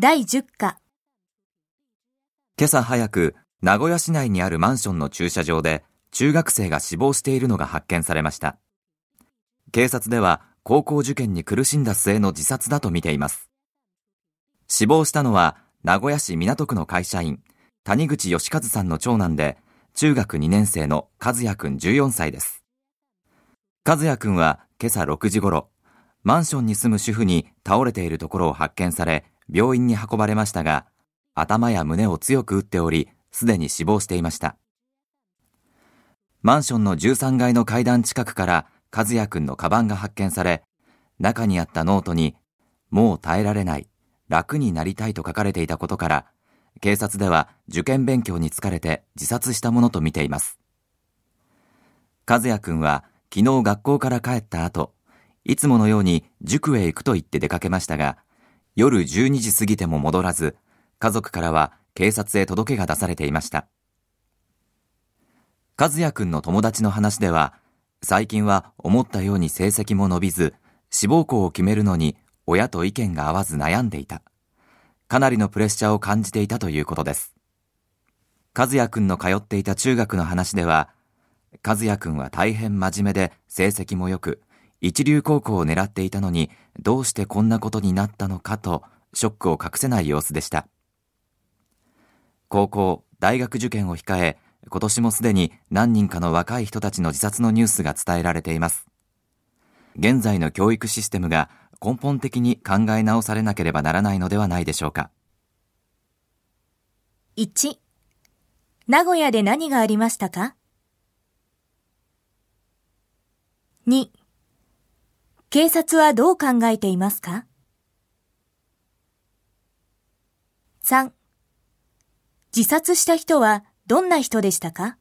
第10課今朝早く、名古屋市内にあるマンションの駐車場で、中学生が死亡しているのが発見されました。警察では、高校受験に苦しんだ末の自殺だと見ています。死亡したのは、名古屋市港区の会社員、谷口義和さんの長男で、中学2年生の和也くん14歳です。和也くんは今朝6時頃、マンションに住む主婦に倒れているところを発見され、病院に運ばれましたが、頭や胸を強く打っており、すでに死亡していました。マンションの13階の階段近くから和也くんのカバンが発見され、中にあったノートに、もう耐えられない、楽になりたいと書かれていたことから、警察では受験勉強に疲れて自殺したものとみています。和也くんは昨日学校から帰った後、いつものように塾へ行くと言って出かけましたが、夜12時過ぎても戻らず、家族からは警察へ届けが出されていました。和也くんの友達の話では、最近は思ったように成績も伸びず、志望校を決めるのに親と意見が合わず悩んでいた。かなりのプレッシャーを感じていたということです。和也くんの通っていた中学の話では、和也くんは大変真面目で成績も良く、一流高校を狙っていたのに、どうしてこんなことになったのかと、ショックを隠せない様子でした。高校、大学受験を控え、今年もすでに何人かの若い人たちの自殺のニュースが伝えられています。現在の教育システムが根本的に考え直されなければならないのではないでしょうか。1名古屋で何がありましたか ?2 警察はどう考えていますか ?3 自殺した人はどんな人でしたか？